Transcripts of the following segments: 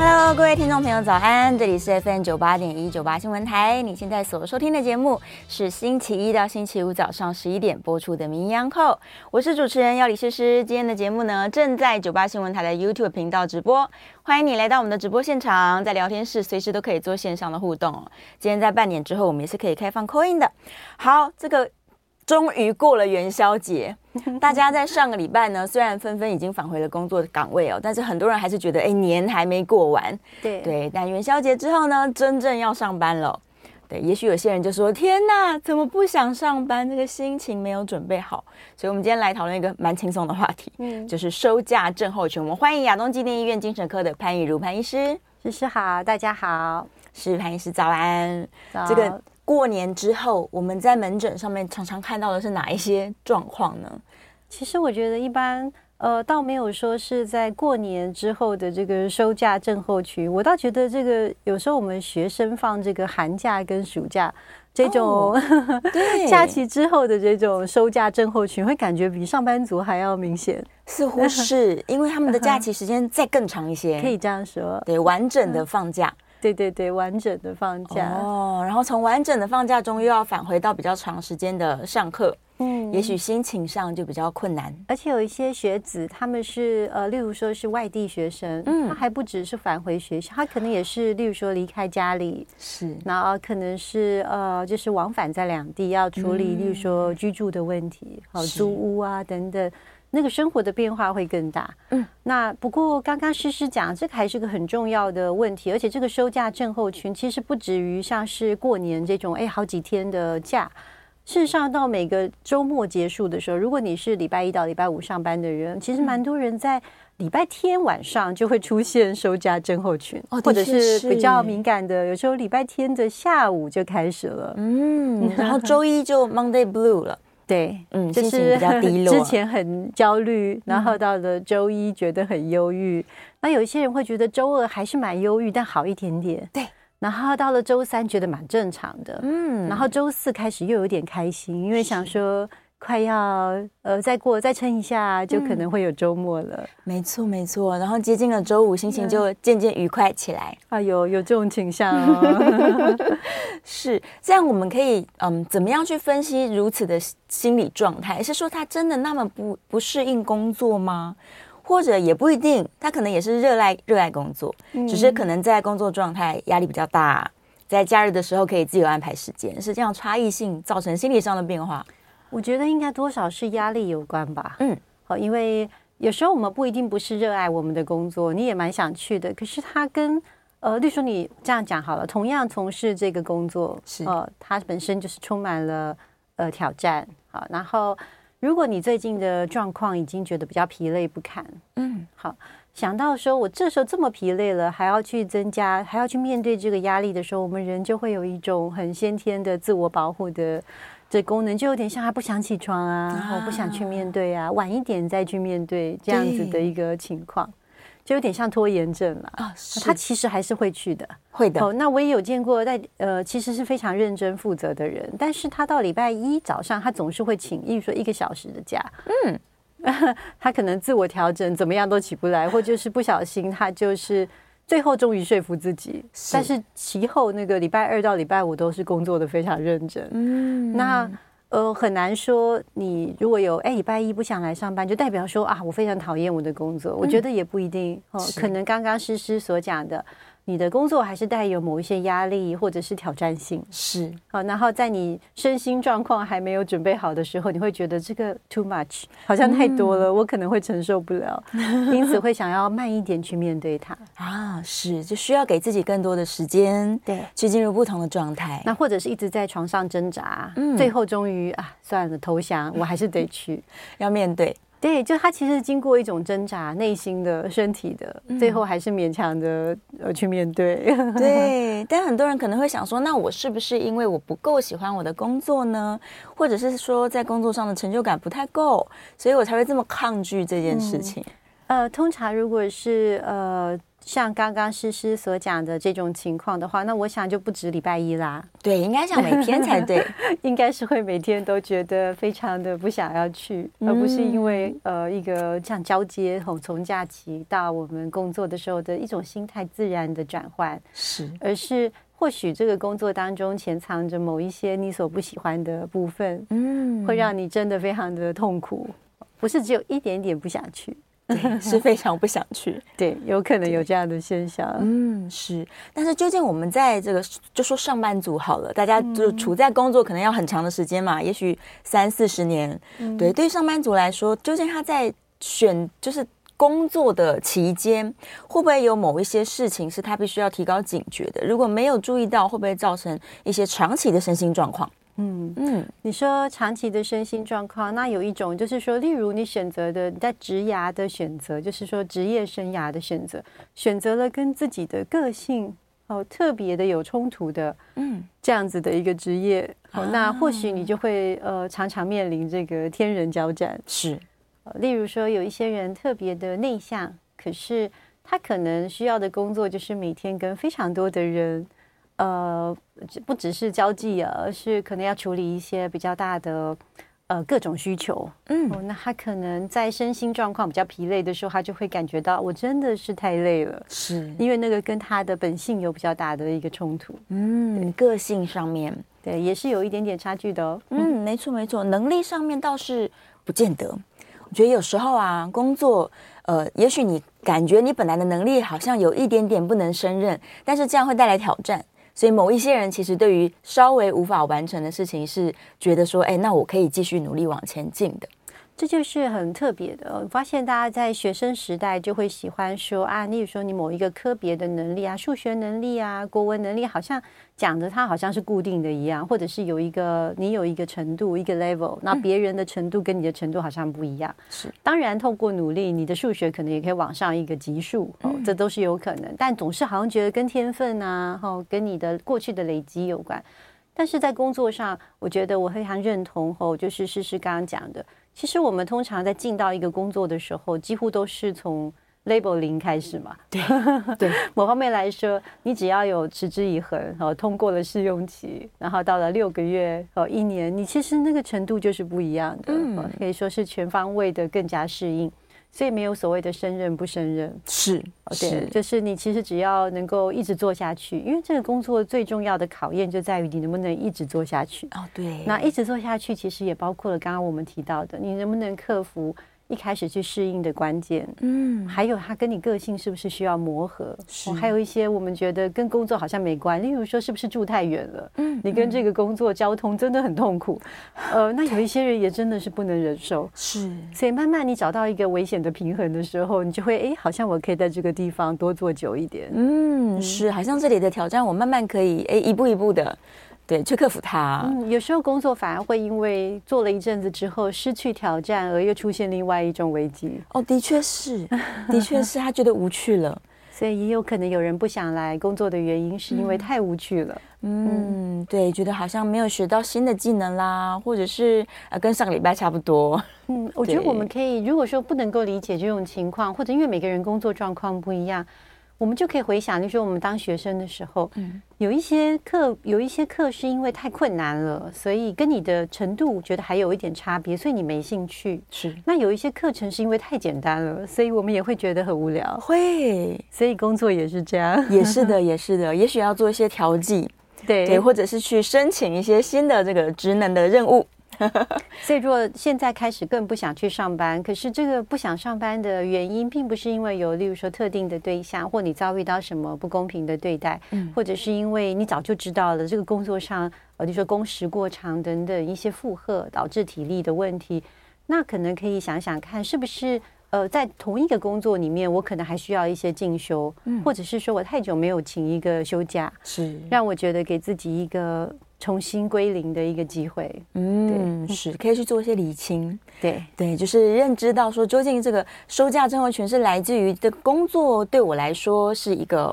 Hello，各位听众朋友，早安！这里是 FM 九八点一九八新闻台。你现在所收听的节目是星期一到星期五早上十一点播出的名医昂扣，我是主持人药理诗诗。今天的节目呢，正在九八新闻台的 YouTube 频道直播。欢迎你来到我们的直播现场，在聊天室随时都可以做线上的互动。今天在半点之后，我们也是可以开放 call in 的。好，这个终于过了元宵节，大家在上个礼拜呢，虽然纷纷已经返回了工作岗位哦，但是很多人还是觉得，哎，年还没过完。对对，但元宵节之后呢，真正要上班了。对，也许有些人就说：“天哪，怎么不想上班？这个心情没有准备好。”所以，我们今天来讨论一个蛮轻松的话题，嗯，就是收假症候群。我们欢迎亚东纪念医院精神科的潘怡如潘医师，医师好，大家好，是潘医师早安。早。这个过年之后，我们在门诊上面常常看到的是哪一些状况呢？其实我觉得一般。呃，倒没有说是在过年之后的这个收假症候群，我倒觉得这个有时候我们学生放这个寒假跟暑假这种、哦、假期之后的这种收假症候群，会感觉比上班族还要明显。似乎是因为他们的假期时间再更长一些，可以这样说，对，完整的放假。对对对，完整的放假哦，然后从完整的放假中又要返回到比较长时间的上课，嗯，也许心情上就比较困难。而且有一些学子，他们是呃，例如说是外地学生，嗯，他还不只是返回学校，他可能也是，例如说离开家里，是，然后可能是呃，就是往返在两地要处理，嗯、例如说居住的问题，好租屋啊等等。那个生活的变化会更大。嗯，那不过刚刚诗诗讲，这个还是个很重要的问题，而且这个收假症候群其实不止于像是过年这种，哎，好几天的假。事实上，到每个周末结束的时候，如果你是礼拜一到礼拜五上班的人，其实蛮多人在礼拜天晚上就会出现收假症候群，哦，或者是比较敏感的，有时候礼拜天的下午就开始了。嗯，然后周一就 Monday Blue 了。对，嗯，就是比较低落，之前很焦虑，然后到了周一觉得很忧郁。嗯、那有一些人会觉得周二还是蛮忧郁，但好一点点。对，然后到了周三觉得蛮正常的，嗯，然后周四开始又有点开心，因为想说。快要呃，再过再撑一下，就可能会有周末了。嗯、没错，没错。然后接近了周五，心情就渐渐愉快起来。啊，有有这种倾向哦。是这样，我们可以嗯，怎么样去分析如此的心理状态？是说他真的那么不不适应工作吗？或者也不一定，他可能也是热爱热爱工作，嗯、只是可能在工作状态压力比较大，在假日的时候可以自由安排时间，是这样差异性造成心理上的变化。我觉得应该多少是压力有关吧。嗯，好，因为有时候我们不一定不是热爱我们的工作，你也蛮想去的。可是他跟呃，例如说你这样讲好了，同样从事这个工作，是呃，它本身就是充满了呃挑战。好，然后如果你最近的状况已经觉得比较疲累不堪，嗯，好，想到说我这时候这么疲累了，还要去增加，还要去面对这个压力的时候，我们人就会有一种很先天的自我保护的。这功能就有点像他不想起床啊，然后不想去面对啊，晚一点再去面对这样子的一个情况，就有点像拖延症了啊。他其实还是会去的，会的。哦，那我也有见过在呃，其实是非常认真负责的人，但是他到礼拜一早上，他总是会请，例如说一个小时的假，嗯，他可能自我调整怎么样都起不来，或就是不小心他就是。最后终于说服自己，是，但是其后那个礼拜二到礼拜五都是工作的非常认真。嗯，那呃很难说，你如果有哎礼拜一不想来上班，就代表说啊我非常讨厌我的工作。嗯、我觉得也不一定哦，可能刚刚诗诗所讲的，你的工作还是带有某一些压力或者是挑战性，是。好，然后在你身心状况还没有准备好的时候，你会觉得这个 too much，好像太多了，嗯、我可能会承受不了，因此会想要慢一点去面对它。啊，是就需要给自己更多的时间，对，去进入不同的状态，那或者是一直在床上挣扎，嗯，最后终于啊，算了，投降，我还是得去，要面对。对，就他其实经过一种挣扎，内心的、身体的，最后还是勉强的呃去面对。对，但很多人可能会想说，那我是不是因为我不够喜欢我的工作呢？或者是说在工作上的成就感不太够，所以我才会这么抗拒这件事情？嗯、呃，通常如果是呃。像刚刚诗诗所讲的这种情况的话，那我想就不止礼拜一啦。对，应该想每天才对，应该是会每天都觉得非常的不想要去，嗯、而不是因为呃一个这样交接从从假期到我们工作的时候的一种心态自然的转换，是，而是或许这个工作当中潜藏着某一些你所不喜欢的部分，嗯，会让你真的非常的痛苦，不是只有一点点不想去。对，是非常不想去。对，有可能有这样的现象。嗯，是。但是究竟我们在这个就说上班族好了，大家就处在工作可能要很长的时间嘛，也许三四十年。嗯、对，对于上班族来说，究竟他在选就是工作的期间，会不会有某一些事情是他必须要提高警觉的？如果没有注意到，会不会造成一些长期的身心状况？嗯嗯，你说长期的身心状况，那有一种就是说，例如你选择的你在职涯的选择，就是说职业生涯的选择，选择了跟自己的个性哦特别的有冲突的，嗯，这样子的一个职业，哦，那或许你就会呃常常面临这个天人交战。是，例如说有一些人特别的内向，可是他可能需要的工作就是每天跟非常多的人。呃，不只是交际啊，而是可能要处理一些比较大的呃各种需求。嗯、哦，那他可能在身心状况比较疲累的时候，他就会感觉到我真的是太累了，是因为那个跟他的本性有比较大的一个冲突。嗯，个性上面对也是有一点点差距的哦。嗯，没错没错，能力上面倒是不见得。我觉得有时候啊，工作呃，也许你感觉你本来的能力好像有一点点不能胜任，但是这样会带来挑战。所以某一些人其实对于稍微无法完成的事情，是觉得说，哎，那我可以继续努力往前进的。这就是很特别的。我发现大家在学生时代就会喜欢说啊，例如说你某一个科别的能力啊，数学能力啊，国文能力，好像讲的它好像是固定的一样，或者是有一个你有一个程度一个 level，那别人的程度跟你的程度好像不一样。是，当然透过努力，你的数学可能也可以往上一个级数，哦，这都是有可能。但总是好像觉得跟天分啊，哦，跟你的过去的累积有关。但是在工作上，我觉得我非常认同哦，就是诗诗刚刚讲的。其实我们通常在进到一个工作的时候，几乎都是从 label 零开始嘛。对 对，某方面来说，你只要有持之以恒，然后通过了试用期，然后到了六个月哦一年，你其实那个程度就是不一样的，嗯，可以说是全方位的更加适应。所以没有所谓的胜任不胜任，是，对，是就是你其实只要能够一直做下去，因为这个工作最重要的考验就在于你能不能一直做下去。哦，对，那一直做下去，其实也包括了刚刚我们提到的，你能不能克服。一开始去适应的关键，嗯，还有他跟你个性是不是需要磨合？是，还有一些我们觉得跟工作好像没关，例如说是不是住太远了？嗯，你跟这个工作交通真的很痛苦，呃，那有一些人也真的是不能忍受，是，所以慢慢你找到一个危险的平衡的时候，你就会哎，好像我可以在这个地方多做久一点，嗯，是，好像这里的挑战我慢慢可以哎一步一步的。对，去克服它。嗯，有时候工作反而会因为做了一阵子之后失去挑战，而又出现另外一种危机。哦，的确是，的确是他觉得无趣了，所以也有可能有人不想来工作的原因是因为太无趣了。嗯，嗯对，觉得好像没有学到新的技能啦，或者是呃跟上个礼拜差不多。嗯，我觉得我们 可以，如果说不能够理解这种情况，或者因为每个人工作状况不一样。我们就可以回想，就是说我们当学生的时候，嗯，有一些课，有一些课是因为太困难了，所以跟你的程度觉得还有一点差别，所以你没兴趣。是，那有一些课程是因为太简单了，所以我们也会觉得很无聊。会，所以工作也是这样。也是的，也是的，也许要做一些调剂，对，对，或者是去申请一些新的这个职能的任务。所以，如果现在开始更不想去上班，可是这个不想上班的原因，并不是因为有，例如说特定的对象，或你遭遇到什么不公平的对待，嗯，或者是因为你早就知道了这个工作上，呃，就说工时过长等等一些负荷导致体力的问题，那可能可以想想看，是不是呃，在同一个工作里面，我可能还需要一些进修，嗯，或者是说我太久没有请一个休假，是让我觉得给自己一个。重新归零的一个机会，嗯，是可以去做一些理清，对对，就是认知到说，究竟这个收假症候群是来自于的工作对我来说是一个，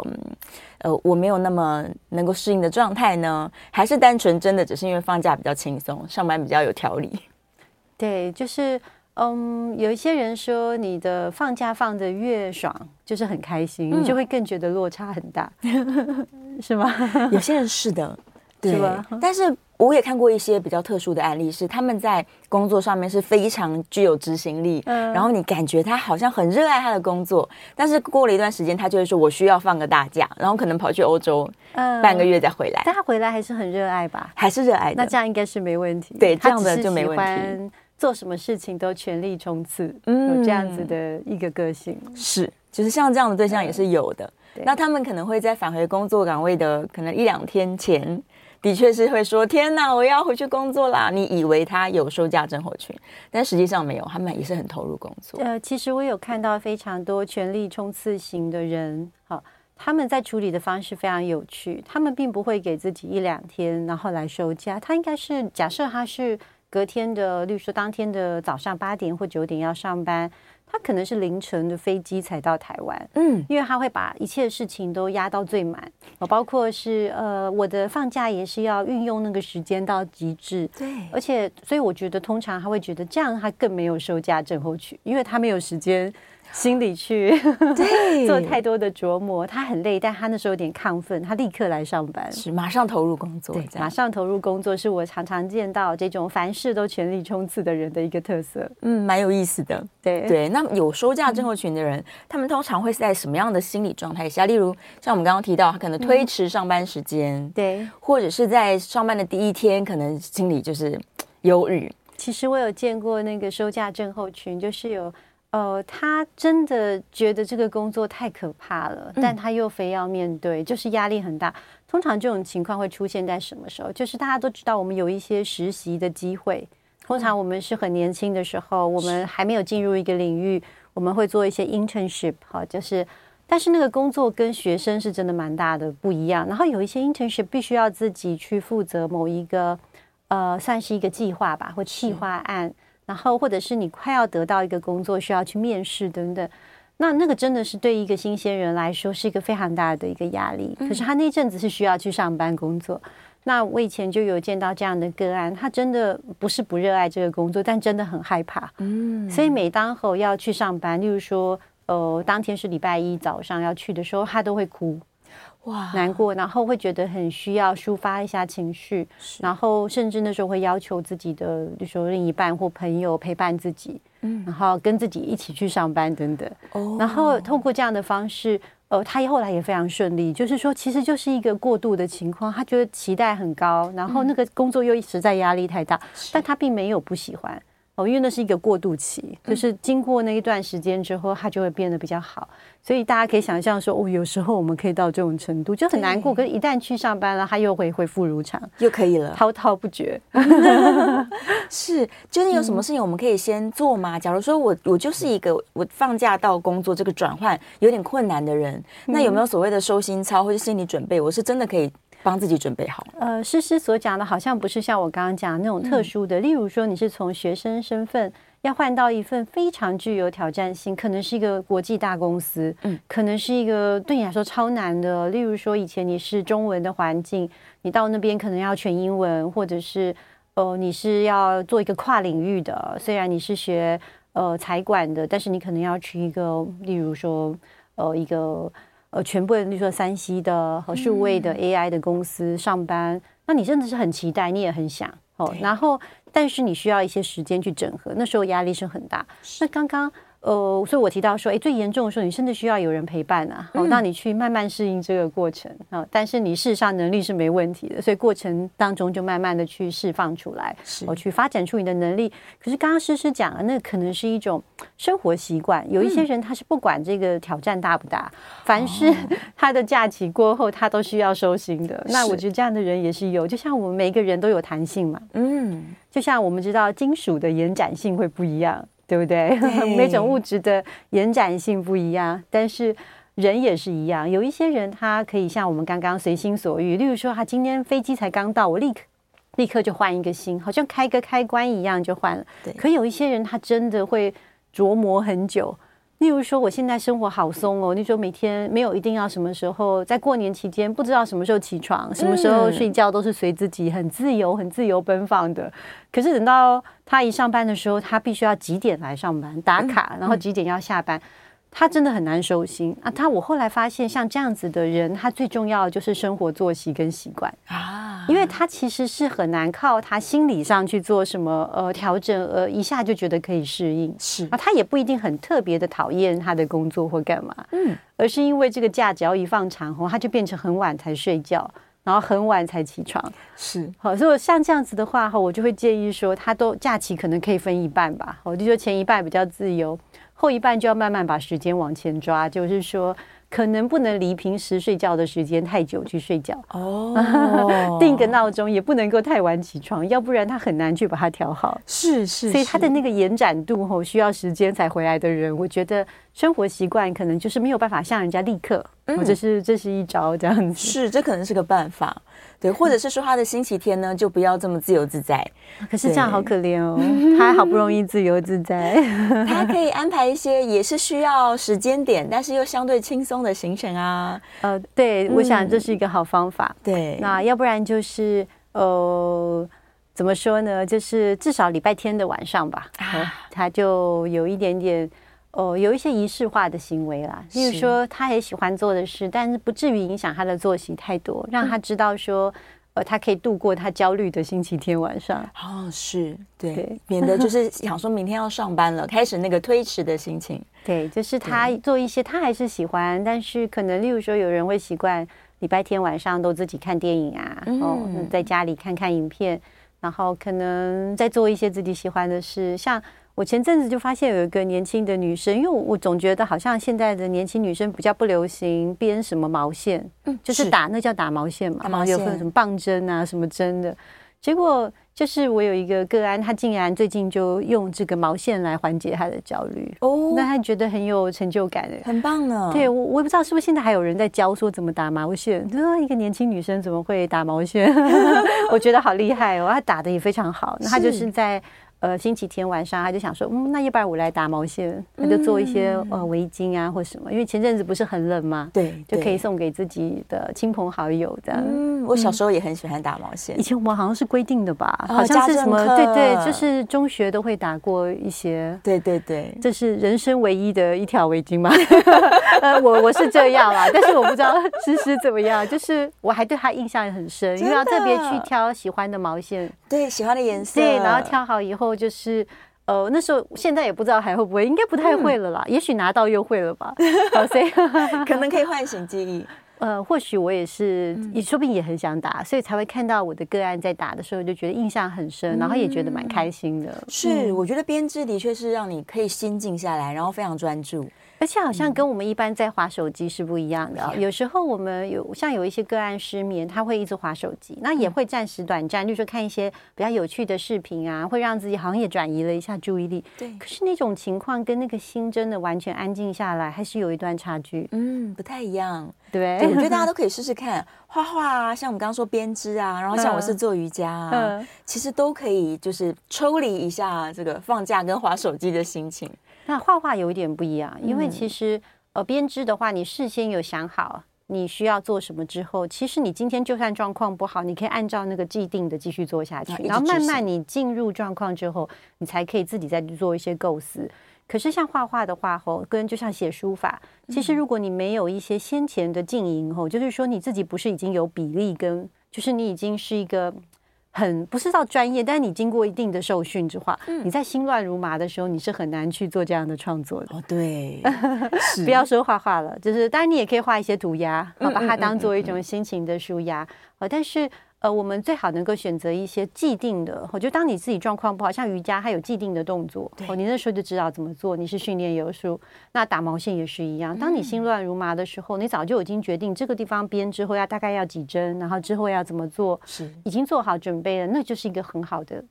呃，我没有那么能够适应的状态呢，还是单纯真的只是因为放假比较轻松，上班比较有条理？对，就是嗯，有一些人说，你的放假放的越爽，就是很开心，嗯、你就会更觉得落差很大，是吗？有些人是的。对，但是我也看过一些比较特殊的案例，是他们在工作上面是非常具有执行力，嗯，然后你感觉他好像很热爱他的工作，但是过了一段时间，他就会说：“我需要放个大假，然后可能跑去欧洲，嗯，半个月再回来。”但他回来还是很热爱吧？还是热爱的？那这样应该是没问题。对，这样的就没问题。做什么事情都全力冲刺，嗯，有这样子的一个个性是，就是像这样的对象也是有的。那他们可能会在返回工作岗位的可能一两天前。的确是会说天哪，我要回去工作啦！你以为他有休假症候群，但实际上没有，他们也是很投入工作。呃，其实我有看到非常多全力冲刺型的人，好，他们在处理的方式非常有趣。他们并不会给自己一两天，然后来休假。他应该是假设他是隔天的，例如说当天的早上八点或九点要上班。他可能是凌晨的飞机才到台湾，嗯，因为他会把一切事情都压到最满，包括是呃，我的放假也是要运用那个时间到极致，对，而且所以我觉得通常他会觉得这样他更没有休假症候群，因为他没有时间。心里去对 做太多的琢磨，他很累，但他那时候有点亢奋，他立刻来上班，是马上投入工作，对，马上投入工作是我常常见到这种凡事都全力冲刺的人的一个特色，嗯，蛮有意思的，对对。那有休假症候群的人，嗯，他们通常会是在什么样的心理状态下？例如像我们刚刚提到，他可能推迟上班时间，嗯，对，或者是在上班的第一天，可能心里就是 忧郁。其实我有见过那个休假症候群，就是有。呃，他真的觉得这个工作太可怕了，但他又非要面对，就是压力很大。通常这种情况会出现在什么时候？就是大家都知道，我们有一些实习的机会。通常我们是很年轻的时候，我们还没有进入一个领域，我们会做一些 internship，哈，就是，但是那个工作跟学生是真的蛮大的不一样。然后有一些 internship 必须要自己去负责某一个，呃，算是一个计划吧，或计划案。然后，或者是你快要得到一个工作，需要去面试等等，那那个真的是对一个新鲜人来说是一个非常大的一个压力。可是他那阵子是需要去上班工作。那我以前就有见到这样的个案，他真的不是不热爱这个工作，但真的很害怕。嗯，所以每当后要去上班，例如说，呃，当天是礼拜一早上要去的时候，他都会哭。哇，难过，然后会觉得很需要抒发一下情绪，然后甚至那时候会要求自己的，比如说另一半或朋友陪伴自己，嗯，然后跟自己一起去上班等等。哦，然后通过这样的方式，呃，他后来也非常顺利，就是说其实就是一个过度的情况，他觉得期待很高，然后那个工作又实在压力太大，但他并没有不喜欢。哦，因为那是一个过渡期，就是经过那一段时间之后，它就会变得比较好。所以大家可以想象说，哦，有时候我们可以到这种程度，就很难过。可是，一旦去上班了，它又会恢复如常，又可以了，滔滔不绝。是，就是有什么事情我们可以先做吗？假如说我我就是一个我放假到工作这个转换有点困难的人，那有没有所谓的收心操或者心理准备？我是真的可以。帮自己准备好。呃，诗诗所讲的，好像不是像我刚刚讲的那种特殊的。嗯、例如说，你是从学生身份要换到一份非常具有挑战性，可能是一个国际大公司，嗯，可能是一个对你来说超难的。例如说，以前你是中文的环境，你到那边可能要全英文，或者是呃，你是要做一个跨领域的。虽然你是学呃财管的，但是你可能要去一个，例如说呃一个。呃，全部的，比如说山西的和数位的 AI 的公司上班，嗯、那你真的是很期待，你也很想哦。然后，但是你需要一些时间去整合，那时候压力是很大。那刚刚呃，所以我提到说，哎，最严重的时候，你甚至需要有人陪伴啊，好、嗯，让你去慢慢适应这个过程啊。但是你事实上能力是没问题的，所以过程当中就慢慢的去释放出来，我去发展出你的能力。可是刚刚诗诗讲了，那可能是一种生活习惯。有一些人他是不管这个挑战大不大，嗯、凡是 他的假期过后，他都需要收心的。那我觉得这样的人也是有，就像我们每一个人都有弹性嘛，嗯，就像我们知道金属的延展性会不一样。对不对？对 每种物质的延展性不一样，但是人也是一样。有一些人他可以像我们刚刚随心所欲，例如说他今天飞机才刚到，我立刻立刻就换一个心，好像开个开关一样就换了。对。可有一些人他真的会琢磨很久。例如说，我现在生活好松哦。你说每天没有一定要什么时候，在过年期间不知道什么时候起床，什么时候睡觉都是随自己，很自由、很自由奔放的。可是等到他一上班的时候，他必须要几点来上班打卡，然后几点要下班。他真的很难收心。啊！他我后来发现，像这样子的人，他最重要的就是生活作息跟习惯。啊，因为他其实是很难靠他心理上去做什么呃调整，呃一下就觉得可以适应。是。啊，他也不一定很特别的讨厌他的工作或干嘛，嗯，而是因为这个假只要一放长后，他就变成很晚才睡觉，然后很晚才起床，是。好，所以像这样子的话哈，我就会建议说，他都假期可能可以分一半吧，我就说前一半比较自由。后一半就要慢慢把时间往前抓，就是说，可能不能离平时睡觉的时间太久去睡觉哦，定个闹钟也不能够太晚起床，要不然他很难去把它调好。是是，所以他的那个延展度吼需要时间才回来的人，我觉得生活习惯可能就是没有办法像人家立刻，或者是这是一招这样子。是，这可能是个办法。对，或者是说他的星期天呢，就不要这么自由自在。可是这样好可怜哦，他好不容易自由自在，他可以安排一些也是需要时间点，但是又相对轻松的行程啊。呃，对，我想这是一个好方法。嗯、对，那要不然就是呃，怎么说呢？就是至少礼拜天的晚上吧，啊、他就有一点点。哦，有一些仪式化的行为啦，例如说他也喜欢做的事，但是不至于影响他的作息太多，让他知道说，呃，他可以度过他焦虑的星期天晚上。哦，是对，对，免得就是想说明天要上班了，开始那个推迟的心情。对，就是他做一些他还是喜欢，但是可能例如说有人会习惯礼拜天晚上都自己看电影啊，嗯、哦，在家里看看影片，然后可能再做一些自己喜欢的事，像。我前阵子就发现有一个年轻的女生，因为我总觉得好像现在的年轻女生比较不流行编什么毛线，嗯，就是打那叫打毛线嘛，打毛线有分什么棒针啊，什么针的。结果就是我有一个个案，他竟然最近就用这个毛线来缓解他的焦虑哦，那他觉得很有成就感的，很棒呢。对，我我也不知道是不是现在还有人在教说怎么打毛线，就说一个年轻女生怎么会打毛线？我觉得好厉害哦，她打的也非常好，那她就是在。呃，星期天晚上，他就想说，嗯，那要不然我来打毛线，他就做一些呃围巾啊或什么，因为前阵子不是很冷嘛？对，就可以送给自己的亲朋好友这样。嗯，我小时候也很喜欢打毛线，以前我们好像是规定的吧，好像是什么？对对，就是中学都会打过一些。对对对，这是人生唯一的一条围巾吗？呃，我我是这样啦，但是我不知道诗诗怎么样，就是我还对他印象也很深，因为要特别去挑喜欢的毛线，对，喜欢的颜色，对，然后挑好以后。就是，呃，那时候现在也不知道还会不会，应该不太会了啦。嗯、也许拿到又会了吧，所以 可能可以唤醒记忆。呃，或许我也是，也说不定也很想打，所以才会看到我的个案在打的时候，就觉得印象很深，然后也觉得蛮开心的。是，我觉得编织的确是让你可以心静下来，然后非常专注。而且好像跟我们一般在划手机是不一样的。嗯、有时候我们有像有一些个案失眠，他会一直划手机，那也会暂时短暂，就是说看一些比较有趣的视频啊，会让自己好像也转移了一下注意力。对。可是那种情况跟那个心真的完全安静下来，还是有一段差距。嗯，不太一样。对。对，我觉得大家 都可以试试看画画啊，像我们刚刚说编织啊，然后像我是做瑜伽啊，嗯、其实都可以就是抽离一下这个放假跟划手机的心情。那画画有一点不一样，因为其实呃编织的话，你事先有想好你需要做什么之后，其实你今天就算状况不好，你可以按照那个既定的继续做下去，然后慢慢你进入状况之后，你才可以自己再去做一些构思。可是像画画的话，吼，跟就像写书法，其实如果你没有一些先前的经营，吼，就是说你自己不是已经有比例跟，就是你已经是一个。很不是到专业，但是你经过一定的受训之后，嗯、你在心乱如麻的时候，你是很难去做这样的创作的。哦，对，不要说画画了，就是当然你也可以画一些涂鸦，好把它当做一种心情的舒压。呃，但是。呃，我们最好能够选择一些既定的，我觉得当你自己状况不好，像瑜伽，它有既定的动作，哦，你那时候就知道怎么做。你是训练有素，那打毛线也是一样。当你心乱如麻的时候，你早就已经决定这个地方编之后要大概要几针，然后之后要怎么做，是已经做好准备了，那就是一个很好的。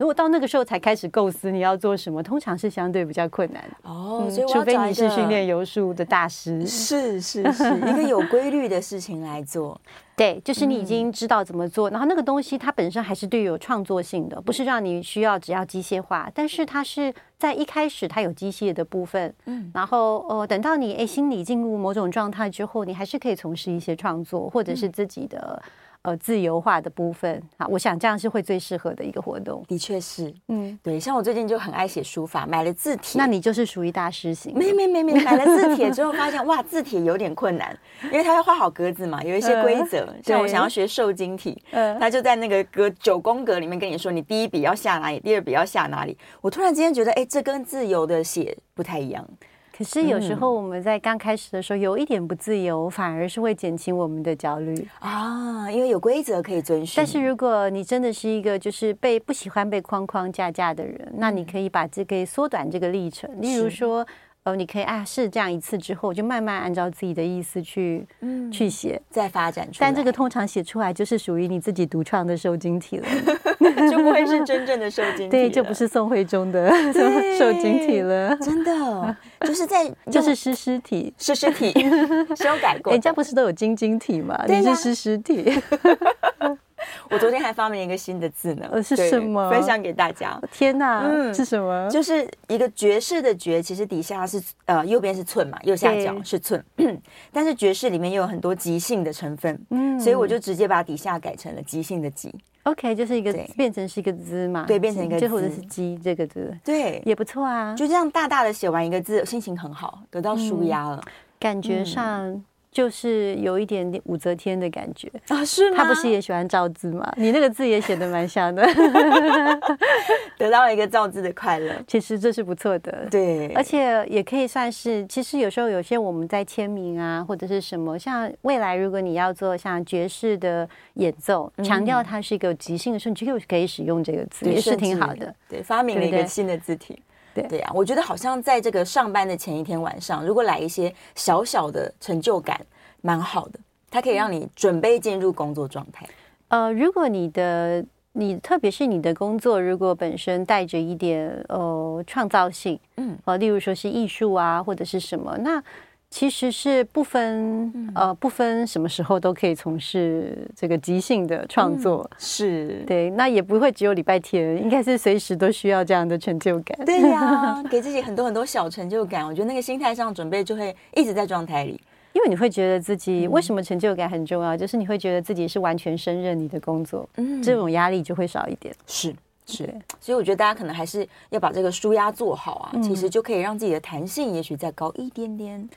如果到那个时候才开始构思你要做什么，通常是相对比较困难哦。嗯、除非你是训练游术的大师，是是是，一个有规律的事情来做。对，就是你已经知道怎么做，嗯、然后那个东西它本身还是对有创作性的，不是让你需要只要机械化，但是它是在一开始它有机械的部分，嗯，然后呃等到你哎心理进入某种状态之后，你还是可以从事一些创作或者是自己的。嗯呃，自由化的部分，好，我想这样是会最适合的一个活动。的确是，嗯，对，像我最近就很爱写书法，买了字帖。那你就是属于大师型。没没没没，买了字帖之后发现，哇，字帖有点困难，因为它要画好格子嘛，有一些规则。呃、像我想要学瘦金体，嗯、呃，他就在那个格九宫格里面跟你说，你第一笔要下哪里，第二笔要下哪里。我突然之间觉得，哎，这跟自由的写不太一样。可是有时候我们在刚开始的时候有一点不自由，嗯、反而是会减轻我们的焦虑啊，因为有规则可以遵循。但是如果你真的是一个就是被不喜欢被框框架架的人，嗯、那你可以把这个缩短这个历程，例如说。哦，你可以啊，试这样一次之后，就慢慢按照自己的意思去，嗯，去写，再发展出来。但这个通常写出来就是属于你自己独创的瘦金体了 就不会是真正的瘦金体。对，就不是宋徽宗的瘦金 体了。真的，就是在就是湿湿体，湿湿体修改过。人家不是都有晶晶体吗？你是湿湿体。我昨天还发明一个新的字呢，呃，是什么？分享给大家。天哪，嗯，是什么？就是一个爵士的爵，其实底下是呃右边是寸嘛，右下角是寸，但是爵士里面又有很多即兴的成分，嗯，所以我就直接把底下改成了即兴的即。OK，就是一个变成是一个字嘛，对，变成一个字，或者是鸡这个字，对，也不错啊。就这样大大的写完一个字，心情很好，得到舒压了，感觉上。就是有一点点武则天的感觉啊，是吗？他不是也喜欢造字吗？你那个字也写的蛮像的，得到了一个造字的快乐，其实这是不错的。对，而且也可以算是，其实有时候有些我们在签名啊，或者是什么，像未来如果你要做像爵士的演奏，强调它是一个即兴的时候，你就可以使用这个字，也是挺好的。对，发明了一个新的字体。对对啊，我觉得好像在这个上班的前一天晚上，如果来一些小小的成就感，蛮好的。它可以让你准备进入工作状态。呃，如果你的你特别是你的工作，如果本身带着一点呃创造性，嗯，呃，例如说是艺术啊，或者是什么，那。其实是不分呃不分什么时候都可以从事这个即兴的创作，嗯、是。对，那也不会只有礼拜天，应该是随时都需要这样的成就感。对呀、啊，给自己很多很多小成就感，我觉得那个心态上准备就会一直在状态里，因为你会觉得自己为什么成就感很重要，就是你会觉得自己是完全胜任你的工作，嗯，这种压力就会少一点。是是，所以我觉得大家可能还是要把这个舒压做好啊，嗯、其实就可以让自己的弹性也许再高一点点。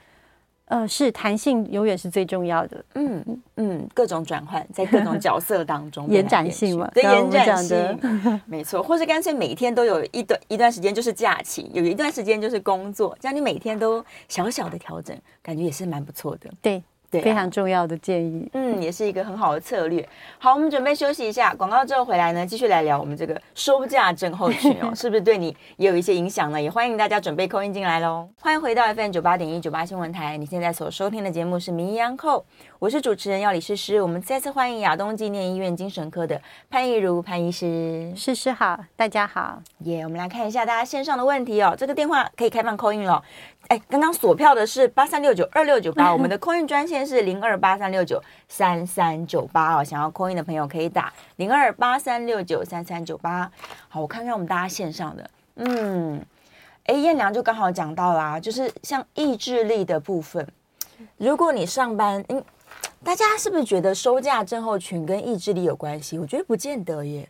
呃，是弹性永远是最重要的。嗯嗯，各种转换在各种角色当中，延展性嘛，对，延展性，没错。或是干脆每天都有一段一段时间就是假期，有一段时间就是工作，这样你每天都小小的调整，感觉也是蛮不错的。对。对啊、非常重要的建议，嗯，也是一个很好的策略。好，我们准备休息一下，广告之后回来呢，继续来聊我们这个收假症候群哦，是不是对你也有一些影响呢？也欢迎大家准备 call in 进来喽。欢迎回到 FM 九八点一九八新闻台，你现在所收听的节目是《名医央叩》，我是主持人药理诗诗。我们再次欢迎亚东纪念医院精神科的潘怡如潘医师，诗诗好，大家好，耶。Yeah, 我们来看一下大家线上的问题哦，这个电话可以开放 call in 了。哎，刚刚锁票的是八三六九二六九八，我们的 call in 专线是零二八三六九三三九八哦。想要 call in 的朋友可以打零二八三六九三三九八。好，我看看我们大家线上的，嗯，哎，燕良就刚好讲到啦，就是像意志力的部分，如果你上班，嗯，大家是不是觉得收假症候群跟意志力有关系？我觉得不见得耶。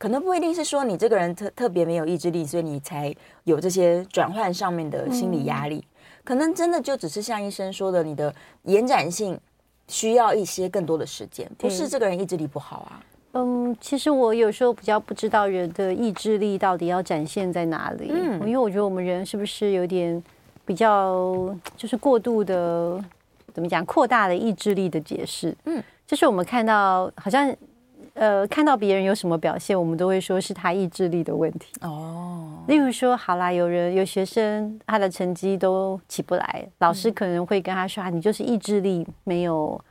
可能不一定是说你这个人特特别没有意志力，所以你才有这些转换上面的心理压力。嗯、可能真的就只是像医生说的，你的延展性需要一些更多的时间，不是这个人意志力不好啊。嗯，其实我有时候比较不知道人的意志力到底要展现在哪里。嗯，因为我觉得我们人是不是有点比较就是过度的怎么讲扩大了意志力的解释？嗯，就是我们看到好像呃看到别人有什么表现，我们都会说是他意志力的问题。哦，例如说，好啦，有人有学生他的成绩都起不来，老师可能会跟他说：“啊，你就是意志力没有。”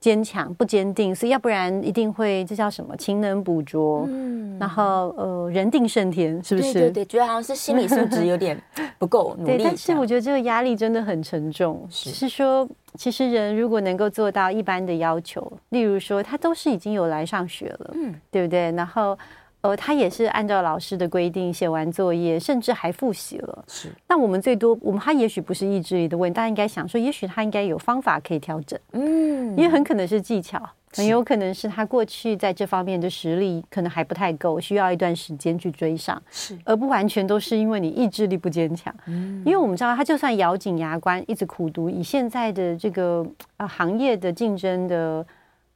坚强不坚定，所以要不然一定会这叫什么勤能补拙，嗯，然后呃人定胜天，是不是？对对对，觉得好像是心理素质有点不够努力。对，但是我觉得这个压力真的很沉重。是，是说，其实人如果能够做到一般的要求，例如说他都是已经有来上学了，嗯，对不对？然后。呃，他也是按照老师的规定写完作业，甚至还复习了。是，那我们最多，我们他也许不是意志力的问题，大家应该想说，也许他应该有方法可以调整。嗯，因为很可能是技巧，很有可能是他过去在这方面的实力可能还不太够，需要一段时间去追上。是，而不完全都是因为你意志力不坚强。嗯，因为我们知道，他就算咬紧牙关一直苦读，以现在的这个呃行业的竞争的。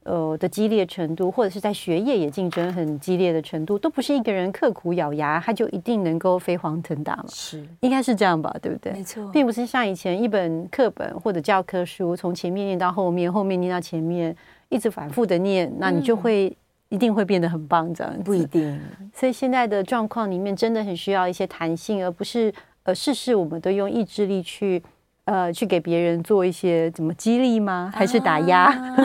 呃的激烈程度，或者是在学业也竞争很激烈的程度，都不是一个人刻苦咬牙，他就一定能够飞黄腾达嘛？是，应该是这样吧？对不对？没错，并不是像以前一本课本或者教科书，从前面念到后面，后面念到前面，一直反复的念，那你就会、嗯、一定会变得很棒，这样不一定。所以现在的状况里面，真的很需要一些弹性，而不是呃事事我们都用意志力去。呃，去给别人做一些怎么激励吗？还是打压？啊、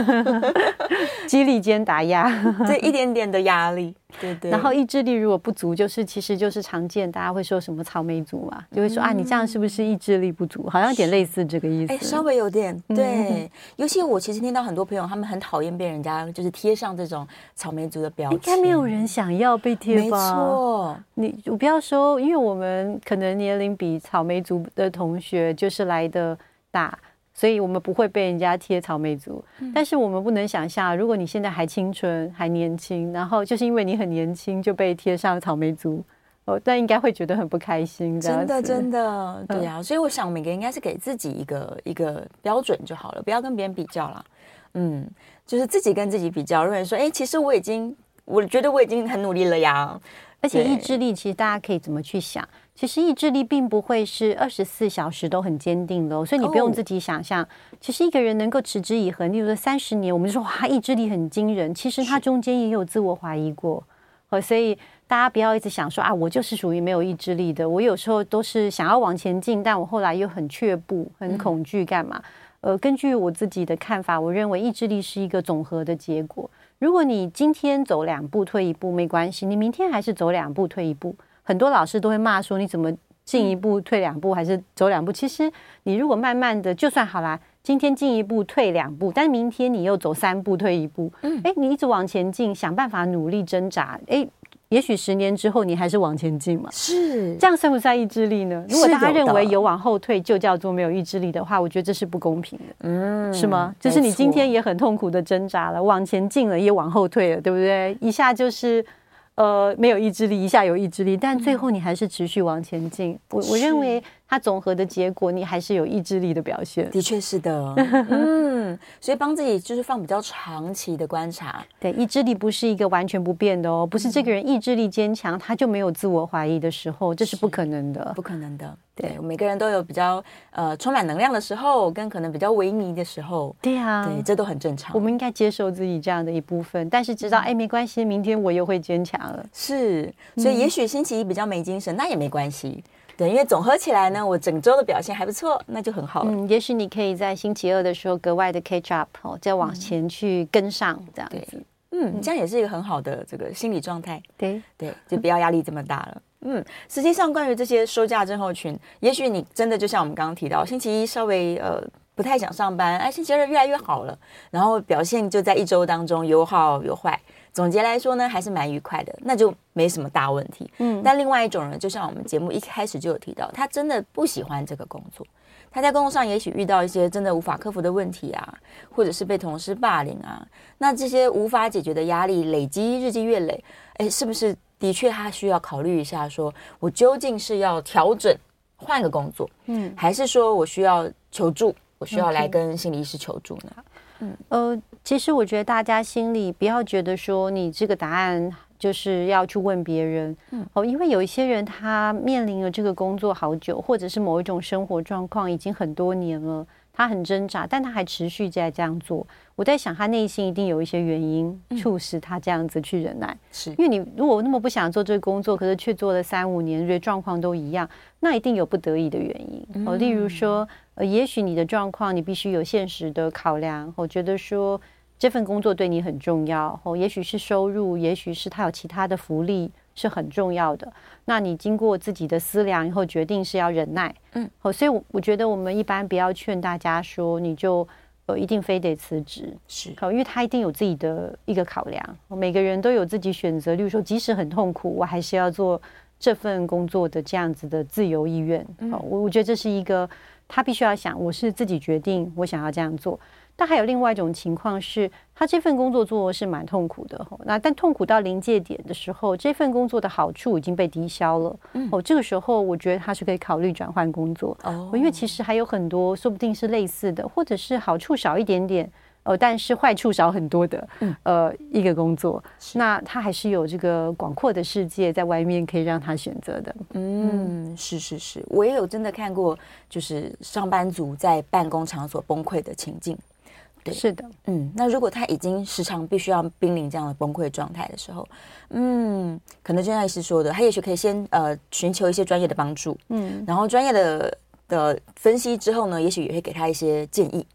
激励兼打压，这一点点的压力。对对，然后意志力如果不足，就是其实就是常见，大家会说什么草莓族嘛，就会说、嗯、啊，你这样是不是意志力不足？好像有点类似这个意思。哎，稍微有点对。嗯、尤其我其实听到很多朋友，他们很讨厌被人家就是贴上这种草莓族的标签。应该没有人想要被贴吧？没错，你我不要说，因为我们可能年龄比草莓族的同学就是来的大。所以我们不会被人家贴草莓族，嗯、但是我们不能想象，如果你现在还青春还年轻，然后就是因为你很年轻就被贴上草莓族，哦，但应该会觉得很不开心。真的，真的，对呀、啊。嗯、所以我想，每个人应该是给自己一个一个标准就好了，不要跟别人比较了。嗯，就是自己跟自己比较，认为说，哎，其实我已经，我觉得我已经很努力了呀。而且意志力，其实大家可以怎么去想？其实意志力并不会是二十四小时都很坚定的，所以你不用自己想象。其实一个人能够持之以恒，例如说三十年，我们就说哇，意志力很惊人。其实他中间也有自我怀疑过，所以大家不要一直想说啊，我就是属于没有意志力的。我有时候都是想要往前进，但我后来又很却步、很恐惧，干嘛？呃，根据我自己的看法，我认为意志力是一个总和的结果。如果你今天走两步退一步没关系，你明天还是走两步退一步。很多老师都会骂说：“你怎么进一步退两步，还是走两步？”其实你如果慢慢的，就算好啦，今天进一步退两步，但是明天你又走三步退一步，嗯，哎，你一直往前进，想办法努力挣扎，哎，也许十年之后你还是往前进嘛。是这样算不算意志力呢？如果大家认为有往后退就叫做没有意志力的话，我觉得这是不公平的，嗯，是吗？就是你今天也很痛苦的挣扎了，往前进了也往后退了，对不对？一下就是。呃，没有意志力，一下有意志力，但最后你还是持续往前进。嗯、我我认为它总和的结果，你还是有意志力的表现。的确是的，嗯，所以帮自己就是放比较长期的观察。对，意志力不是一个完全不变的哦，不是这个人意志力坚强，他就没有自我怀疑的时候，这是不可能的，不可能的。对，每个人都有比较呃充满能量的时候，跟可能比较萎靡的时候。对呀、啊，对，这都很正常。我们应该接受自己这样的一部分，但是知道哎，没关系，明天我又会坚强了。是，所以也许星期一比较没精神，嗯、那也没关系。对，因为总合起来呢，我整周的表现还不错，那就很好了。嗯，也许你可以在星期二的时候格外的 catch up 哦，再往前去跟上这样子。对嗯，你这样也是一个很好的这个心理状态。对对，就不要压力这么大了。嗯，实际上关于这些收假症候群，也许你真的就像我们刚刚提到，星期一稍微呃不太想上班，哎，星期二越来越好了，然后表现就在一周当中有好有坏。总结来说呢，还是蛮愉快的，那就没什么大问题。嗯，但另外一种人，就像我们节目一开始就有提到，他真的不喜欢这个工作，他在工作上也许遇到一些真的无法克服的问题啊，或者是被同事霸凌啊，那这些无法解决的压力累积，日积月累，哎，是不是？的确，他需要考虑一下，说我究竟是要调整换个工作，嗯，还是说我需要求助，我需要来跟心理医师求助呢？嗯，呃，其实我觉得大家心里不要觉得说你这个答案就是要去问别人，嗯，哦，因为有一些人他面临了这个工作好久，或者是某一种生活状况已经很多年了。他很挣扎，但他还持续在这样做。我在想，他内心一定有一些原因促使他这样子去忍耐。因为你如果那么不想做这个工作，可是却做了三五年，觉得状况都一样，那一定有不得已的原因。哦、嗯，例如说，呃，也许你的状况你必须有现实的考量。我觉得说这份工作对你很重要。哦，也许是收入，也许是他有其他的福利。是很重要的。那你经过自己的思量以后，决定是要忍耐，嗯，好，所以我我觉得我们一般不要劝大家说你就呃一定非得辞职，是好，因为他一定有自己的一个考量。每个人都有自己选择，例如说即使很痛苦，我还是要做这份工作的这样子的自由意愿。好，我我觉得这是一个他必须要想，我是自己决定我想要这样做。但还有另外一种情况是，他这份工作做是蛮痛苦的，那但痛苦到临界点的时候，这份工作的好处已经被抵消了。嗯，哦，这个时候我觉得他是可以考虑转换工作。哦，因为其实还有很多，说不定是类似的，或者是好处少一点点。呃，但是坏处少很多的，呃，一个工作，那他还是有这个广阔的世界在外面可以让他选择的。嗯，是是是，我也有真的看过，就是上班族在办公场所崩溃的情境。对，是的，嗯，那如果他已经时常必须要濒临这样的崩溃状态的时候，嗯，可能就像医师说的，他也许可以先呃寻求一些专业的帮助，嗯，然后专业的的分析之后呢，也许也会给他一些建议，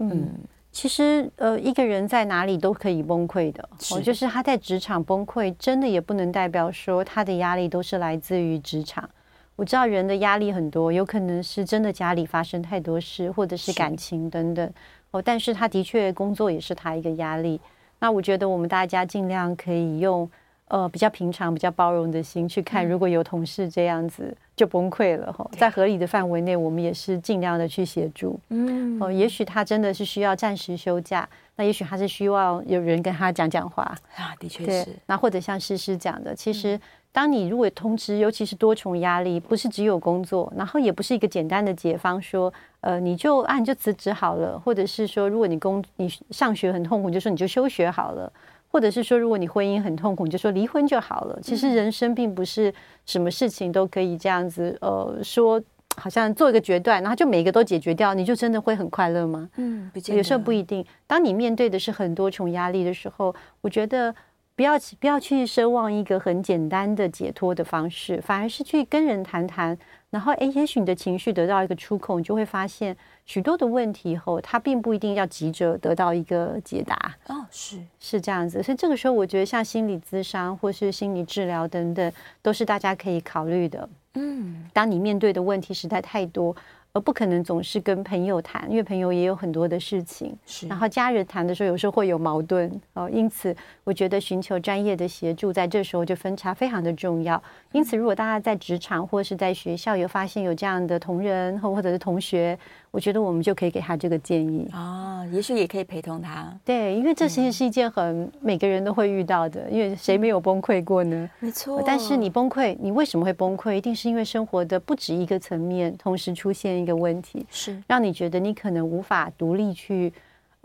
嗯。嗯其实，呃，一个人在哪里都可以崩溃的。我就是他在职场崩溃，真的也不能代表说他的压力都是来自于职场。我知道人的压力很多，有可能是真的家里发生太多事，或者是感情等等。哦，但是他的确工作也是他一个压力。那我觉得我们大家尽量可以用。呃，比较平常、比较包容的心去看，如果有同事这样子就崩溃了哈，在合理的范围内，我们也是尽量的去协助。嗯，哦，也许他真的是需要暂时休假，那也许他是希望有人跟他讲讲话啊，的确是。那或者像诗诗讲的，其实当你如果通知，尤其是多重压力，不是只有工作，然后也不是一个简单的解方，说呃你就按、啊、就辞职好了，或者是说如果你工你上学很痛苦，你就说你就休学好了。或者是说，如果你婚姻很痛苦，你就说离婚就好了。其实人生并不是什么事情都可以这样子，呃，说好像做一个决断，然后就每一个都解决掉，你就真的会很快乐吗？嗯，有时候不一定。当你面对的是很多重压力的时候，我觉得不要不要去奢望一个很简单的解脱的方式，反而是去跟人谈谈。然后，诶，也许你的情绪得到一个出口，你就会发现许多的问题后，它并不一定要急着得到一个解答。哦，是是这样子。所以这个时候，我觉得像心理咨商或是心理治疗等等，都是大家可以考虑的。嗯，当你面对的问题实在太多。而不可能总是跟朋友谈，因为朋友也有很多的事情。是，然后家人谈的时候，有时候会有矛盾哦。因此，我觉得寻求专业的协助，在这时候就分叉非常的重要。因此，如果大家在职场或是在学校有发现有这样的同仁或或者是同学，我觉得我们就可以给他这个建议啊，也许也可以陪同他。对，因为这其实是一件很每个人都会遇到的，因为谁没有崩溃过呢？没错。但是你崩溃，你为什么会崩溃？一定是因为生活的不止一个层面同时出现一个问题，是让你觉得你可能无法独立去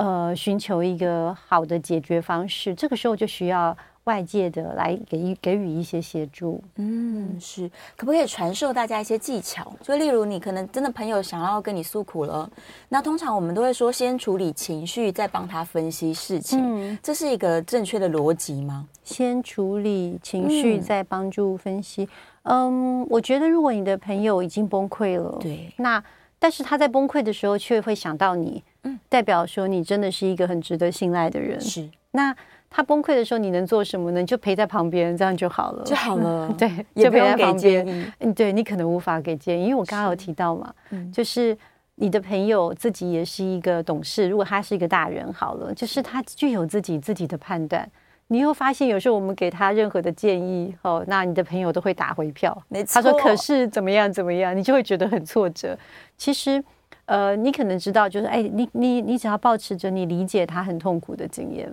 呃寻求一个好的解决方式。这个时候就需要。外界的来给予给予一些协助，嗯，是，可不可以传授大家一些技巧？就例如你可能真的朋友想要跟你诉苦了，那通常我们都会说先处理情绪，再帮他分析事情，嗯，这是一个正确的逻辑吗？先处理情绪，再帮助分析。嗯，嗯，我觉得如果你的朋友已经崩溃了，对，那但是他在崩溃的时候却会想到你，嗯，代表说你真的是一个很值得信赖的人，是那。他崩溃的时候，你能做什么呢？你就陪在旁边，这样就好了，就好了。对，就陪在旁边。嗯，对，你可能无法给建议，因为我刚刚有提到嘛，嗯，就是你的朋友自己也是一个懂事。如果他是一个大人，好了，就是他具有自己自己的判断。你又发现，有时候我们给他任何的建议，哦，那你的朋友都会打回票。没错。他说：“可是怎么样怎么样？”你就会觉得很挫折。其实，呃，你可能知道，就是哎，你你你只要保持着你理解他很痛苦的经验。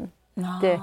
对，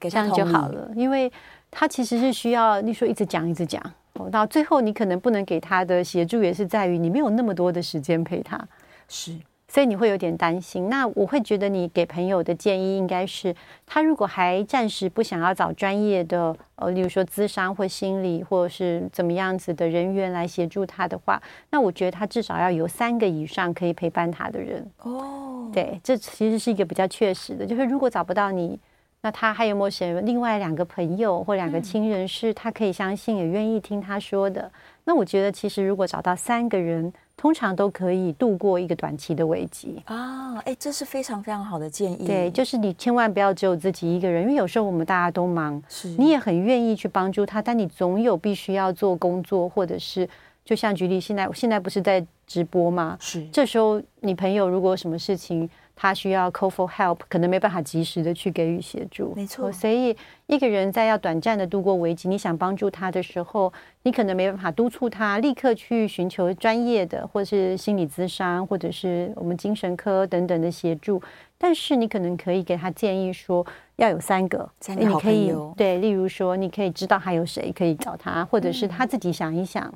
这样就好了，因为他其实是需要你说一直讲一直讲，到最后你可能不能给他的协助，也是在于你没有那么多的时间陪他。是，所以你会有点担心。那我会觉得你给朋友的建议应该是，他如果还暂时不想要找专业的，呃，例如说咨商或心理或者是怎么样子的人员来协助他的话，那我觉得他至少要有三个以上可以陪伴他的人。哦，对，这其实是一个比较确实的，就是如果找不到你，那他还有没有谁另外两个朋友或两个亲人是他可以相信也愿意听他说的？那我觉得其实如果找到三个人。通常都可以度过一个短期的危机啊！哎，这是非常非常好的建议。对，就是你千万不要只有自己一个人，因为有时候我们大家都忙，是你也很愿意去帮助他，但你总有必须要做工作，或者是就像举例，现在现在不是在直播吗？是，这时候你朋友如果有什么事情。他需要 call for help，可能没办法及时的去给予协助。没错，所以一个人在要短暂的度过危机，你想帮助他的时候，你可能没办法督促他立刻去寻求专业的，或是心理咨商，或者是我们精神科等等的协助。但是你可能可以给他建议说，要有三个，三个你可以。对，例如说，你可以知道还有谁可以找他，或者是他自己想一想。嗯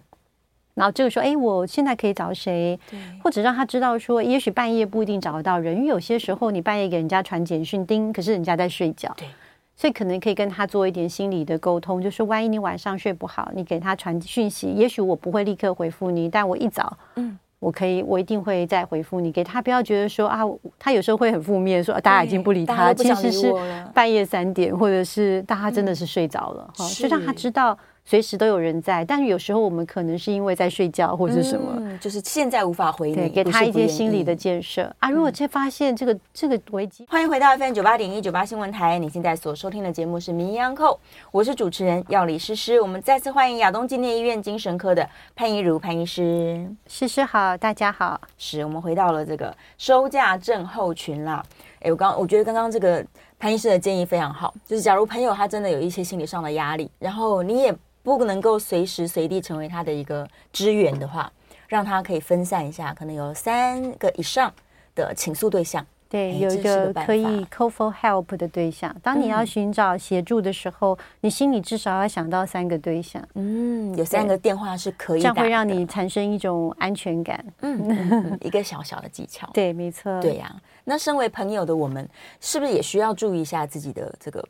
然后这个说，哎，我现在可以找谁？对，或者让他知道说，也许半夜不一定找得到人，因为有些时候你半夜给人家传简讯，叮，可是人家在睡觉。对，所以可能可以跟他做一点心理的沟通，就是万一你晚上睡不好，你给他传讯息，也许我不会立刻回复你，但我一早，嗯，我可以，我一定会再回复你。给他不要觉得说啊，他有时候会很负面，说大家已经不理他，其实是半夜三点，或者是大家真的是睡着了，哈、嗯，就让他知道。随时都有人在，但是有时候我们可能是因为在睡觉或者什么、嗯，就是现在无法回你，对，给他一些心理的建设啊。如果再发现这个、嗯、这个危机，欢迎回到 FM 九八点一九八新闻台，你现在所收听的节目是《名医央叩》，我是主持人药理诗诗。我们再次欢迎亚东纪念医院精神科的潘怡如潘医师，诗诗好，大家好。是我们回到了这个收假症候群啦。哎，我刚我觉得刚刚这个潘医师的建议非常好，就是假如朋友他真的有一些心理上的压力，然后你也。不能够随时随地成为他的一个支援的话，让他可以分散一下，可能有三个以上的倾诉对象。对，有一个可以 call for help 的对象。当你要寻找协助的时候，嗯、你心里至少要想到三个对象。嗯，有三个电话是可以的，这样会让你产生一种安全感。嗯，嗯一个小小的技巧。对，没错。对呀、啊，那身为朋友的我们，是不是也需要注意一下自己的这个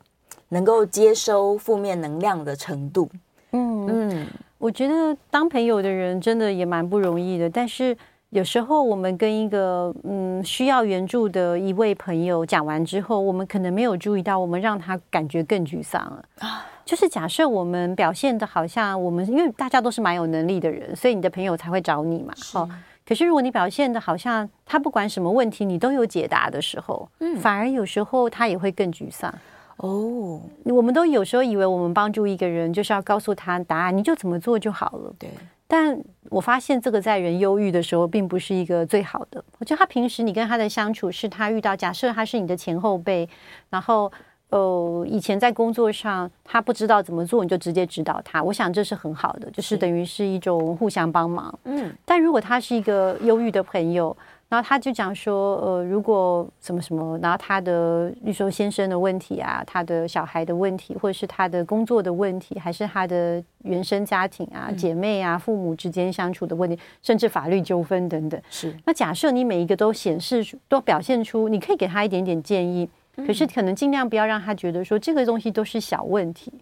能够接收负面能量的程度？嗯嗯，我觉得当朋友的人真的也蛮不容易的。但是有时候我们跟一个嗯需要援助的一位朋友讲完之后，我们可能没有注意到，我们让他感觉更沮丧了啊。就是假设我们表现的好像我们，因为大家都是蛮有能力的人，所以你的朋友才会找你嘛。好，可是如果你表现的好像他不管什么问题你都有解答的时候，嗯，反而有时候他也会更沮丧。哦，我们都有时候以为我们帮助一个人就是要告诉他答案，你就怎么做就好了。对，但我发现这个在人忧郁的时候并不是一个最好的。我觉得他平时你跟他的相处是他遇到，假设他是你的前后辈，然后呃以前在工作上他不知道怎么做，你就直接指导他。我想这是很好的，就是等于是一种互相帮忙。嗯，但如果他是一个忧郁的朋友。然后他就讲说，呃，如果什么什么，然后他的，比如说先生的问题啊，他的小孩的问题，或者是他的工作的问题，还是他的原生家庭啊、姐妹啊、父母之间相处的问题，甚至法律纠纷等等。是。那假设你每一个都显示出，都表现出，你可以给他一点点建议，可是可能尽量不要让他觉得说这个东西都是小问题。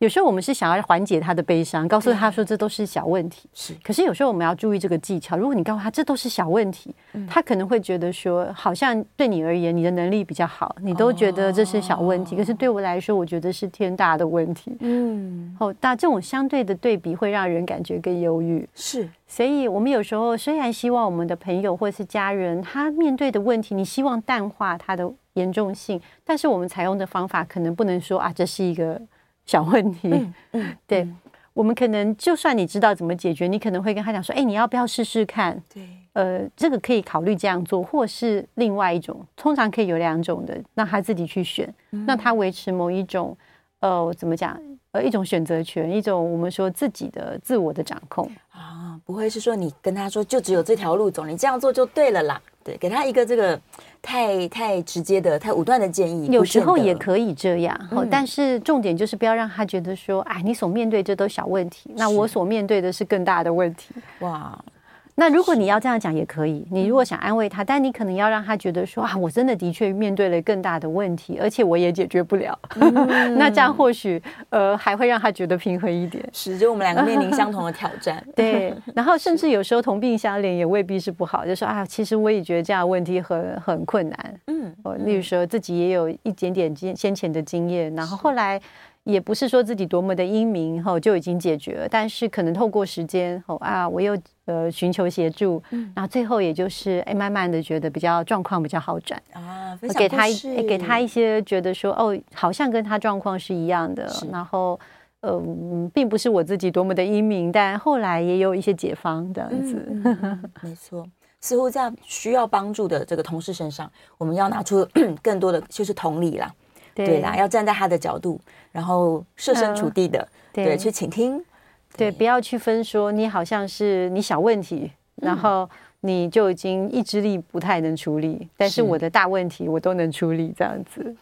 有时候我们是想要缓解他的悲伤，告诉他说这都是小问题。是，可是有时候我们要注意这个技巧。如果你告诉他这都是小问题，他可能会觉得说，好像对你而言，你的能力比较好，你都觉得这是小问题。可是对我来说，我觉得是天大的问题。嗯，哦，但这种相对的对比会让人感觉更忧郁。是，所以我们有时候虽然希望我们的朋友或是家人，他面对的问题，你希望淡化他的严重性，但是我们采用的方法可能不能说啊，这是一个。小问题，嗯嗯、对，我们可能就算你知道怎么解决，你可能会跟他讲说：“哎，你要不要试试看？”对，呃，这个可以考虑这样做，或是另外一种，通常可以有两种的，让他自己去选，让他维持某一种，呃，怎么讲？呃，一种选择权，一种我们说自己的自我的掌控啊，不会是说你跟他说就只有这条路走，你这样做就对了啦。对，给他一个这个太太直接的、太武断的建议，有时候也可以这样。嗯、但是重点就是不要让他觉得说，哎，你所面对这都小问题，那我所面对的是更大的问题。哇，那如果你要这样讲也可以，你如果想安慰他，但你可能要让他觉得说啊，我真的的确面对了更大的问题，而且我也解决不了。嗯、那这样或许呃还会让他觉得平衡一点。是，就我们两个面临相同的挑战。对，然后甚至有时候同病相怜也未必是不好，就说啊，其实我也觉得这样的问题很很困难。嗯，例如说自己也有一点点经先前的经验，然后后来。也不是说自己多么的英明后就已经解决了，但是可能透过时间后啊，我又呃寻求协助，嗯，然后最后也就是哎，慢慢的觉得比较状况比较好转啊，给他一给他一些觉得说哦，好像跟他状况是一样的，然后嗯，并不是我自己多么的英明，但后来也有一些解方这样子，没错，似乎在需要帮助的这个同事身上，我们要拿出 更多的就是同理啦。对。啦，要站在他的角度，然后设身处地的，呃、对，对，去倾听，对，对，不要去分说你好像是你小问题，嗯、然后你就已经意志力不太能处理，但是我的大问题我都能处理，这样子，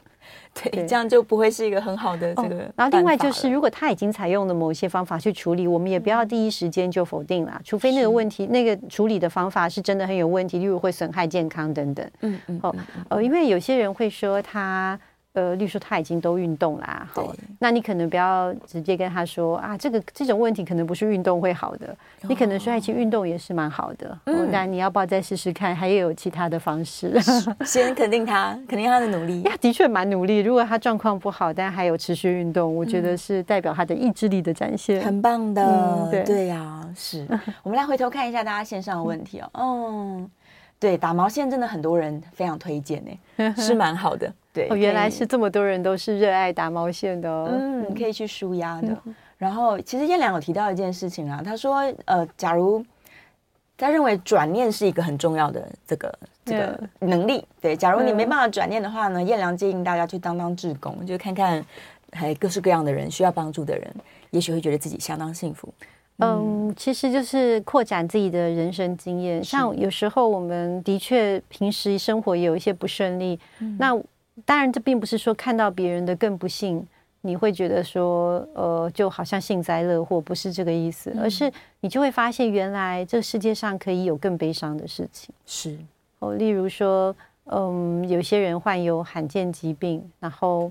对，对，这样就不会是一个很好的这个、哦。然后另外就是，如果他已经采用了某些方法去处理，我们也不要第一时间就否定啦，除非那个问题那个处理的方法是真的很有问题，例如会损害健康等等。嗯嗯，哦呃，因为有些人会说他。呃，例如说他已经都运动啦，好，那你可能不要直接跟他说啊，这个这种问题可能不是运动会好的，哦、你可能说其实运动也是蛮好的，嗯，那你要不要再试试看？还有其他的方式，先肯定他，肯定他的努力，呀，的确蛮努力。如果他状况不好，但还有持续运动，我觉得是代表他的意志力的展现，很棒的，嗯、对对呀、啊，是。我们来回头看一下大家线上的问题哦，嗯，对，打毛线真的很多人非常推荐呢，是蛮好的。对，哦，原来是这么多人都是热爱打毛线的哦，嗯，可以去舒压的。嗯、然后，其实彦良有提到一件事情啊，他说，呃，假如他认为转念是一个很重要的这个这个能力，对，假如你没办法转念的话呢，彦良建议大家去当当志工，就看看还各式各样的人需要帮助的人，也许会觉得自己相当幸福。嗯，其实就是扩展自己的人生经验，像有时候我们的确平时生活也有一些不顺利，嗯、那。当然，这并不是说看到别人的更不幸，你会觉得说，呃，就好像幸灾乐祸，不是这个意思，而是你就会发现，原来这世界上可以有更悲伤的事情。是哦，例如说，嗯，有些人患有罕见疾病，然后，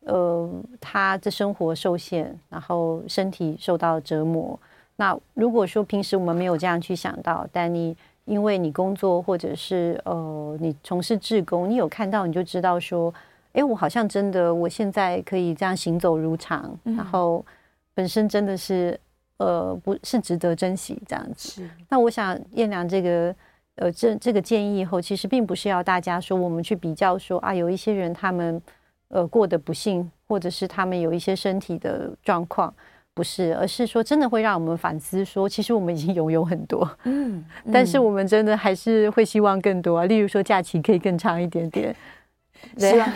呃，他的生活受限，然后身体受到折磨。那如果说平时我们没有这样去想到，但你。因为你工作，或者是呃，你从事志工，你有看到，你就知道说，哎，我好像真的，我现在可以这样行走如常，嗯、然后本身真的是呃，不是值得珍惜这样子。是那我想燕良这个呃，这这个建议以后，其实并不是要大家说我们去比较说啊，有一些人他们呃过得不幸，或者是他们有一些身体的状况。不是，而是说真的会让我们反思，说其实我们已经拥有很多，嗯，嗯，但是我们真的还是会希望更多啊。例如说假期可以更长一点点，希望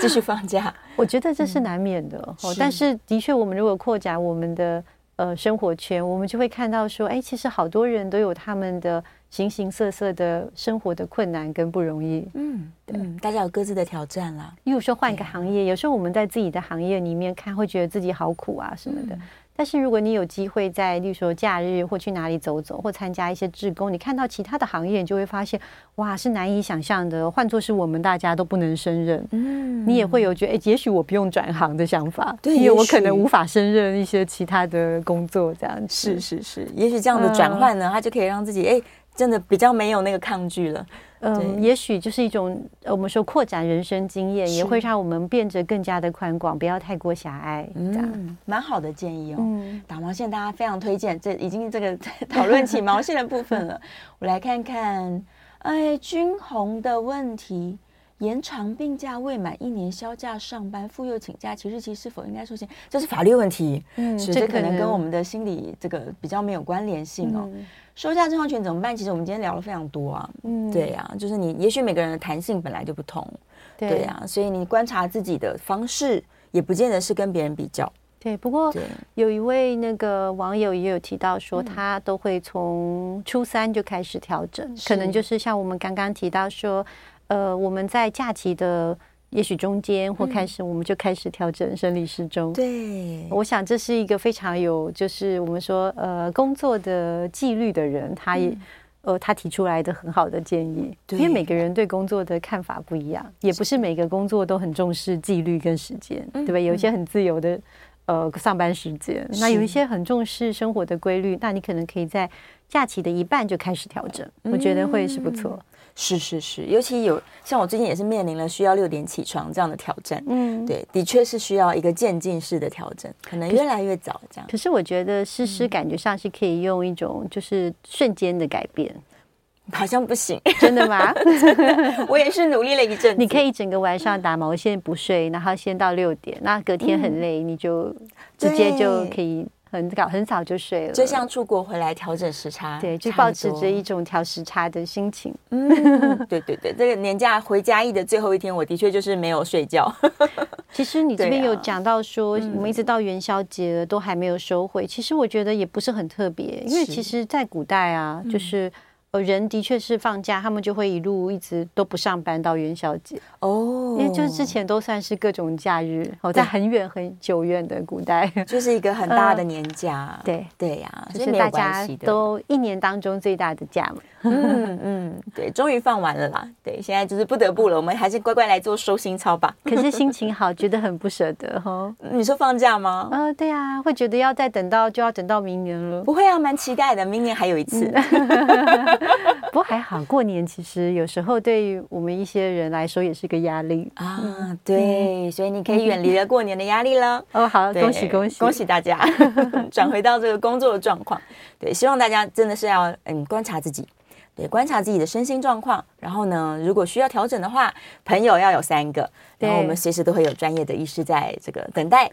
继续放假。我觉得这是难免的，嗯、哦。但是的确，我们如果扩展我们的呃生活圈，我们就会看到说，哎，其实好多人都有他们的形形色色的生活的困难跟不容易。嗯，对嗯，大家有各自的挑战啦。例如说换一个行业，有时候我们在自己的行业里面看，会觉得自己好苦啊什么的。嗯但是如果你有机会在，例如说假日或去哪里走走，或参加一些志工，你看到其他的行业，你就会发现，哇，是难以想象的。换作是我们大家都不能胜任，嗯，你也会有觉得，哎，也许我不用转行的想法，对，因为我可能无法胜任一些其他的工作，这样是是是，也许这样的转换呢，它就可以让自己，哎，真的比较没有那个抗拒了。嗯，也许就是一种我们说扩展人生经验，也会让我们变得更加的宽广，不要太过狭隘。嗯，蛮好的建议哦。嗯，打毛线大家非常推荐，这已经这个 讨论起毛线的部分了。我来看看，哎，君红的问题：延长病假未满一年销假上班，妇幼请假其日期是否应该受限？这是法律问题。嗯，是这可能跟我们的心理这个比较没有关联性哦。嗯收下症候群怎么办？其实我们今天聊了非常多啊，嗯，对呀、啊，就是你也许每个人的弹性本来就不同，对呀、啊，所以你观察自己的方式也不见得是跟别人比较。对，不过有一位那个网友也有提到说，他都会从初三就开始调整，嗯、可能就是像我们刚刚提到说，呃，我们在假期的。也许中间或开始，我们就开始调整生理时钟。对，我想这是一个非常有，就是我们说呃工作的纪律的人，他也呃，他提出来的很好的建议，因为每个人对工作的看法不一样，也不是每个工作都很重视纪律跟时间，对吧？有一些很自由的呃上班时间，那有一些很重视生活的规律，那你可能可以在假期的一半就开始调整，我觉得会是不错。是是是，尤其有像我最近也是面临了需要六点起床这样的挑战，嗯，对，的确是需要一个渐进式的调整，可能越来越早这样。可是我觉得诗诗感觉上是可以用一种就是瞬间的改变，好像不行，真的吗？我也是努力了一阵子，你可以整个晚上打毛线不睡，然后先到六点，那隔天很累，你就直接就可以。很早很早就睡了，就像出国回来调整时差，对，就保持着一种调时差的心情。嗯，对对对，这个年假回家一的最后一天，我的确就是没有睡觉。其实你这边有讲到说，我们一直到元宵节了都还没有收回，其实我觉得也不是很特别，因为其实在古代啊，就是。呃，人的确是放假，他们就会一路一直都不上班到元宵节。哦，因为就是之前都算是各种假日哦，在很远很久远的古代，就是一个很大的年假，对对呀，就是大家都一年当中最大的假嘛，嗯嗯，对，终于放完了啦，对，现在就是不得不了，我们还是乖乖来做收心操吧。可是心情好，觉得很不舍得哈。你说放假吗？呃，对啊，会觉得要再等到就要等到明年了。不会啊，蛮期待的，明年还有一次。不过还好，过年其实有时候对于我们一些人来说也是个压力啊。对，所以你可以远离了过年的压力了。哦，好，恭喜恭喜恭喜大家，转回到这个工作的状况。对，希望大家真的是要嗯观察自己，对，观察自己的身心状况。然后呢，如果需要调整的话，朋友要有三个，然后我们随时都会有专业的医师在这个等待。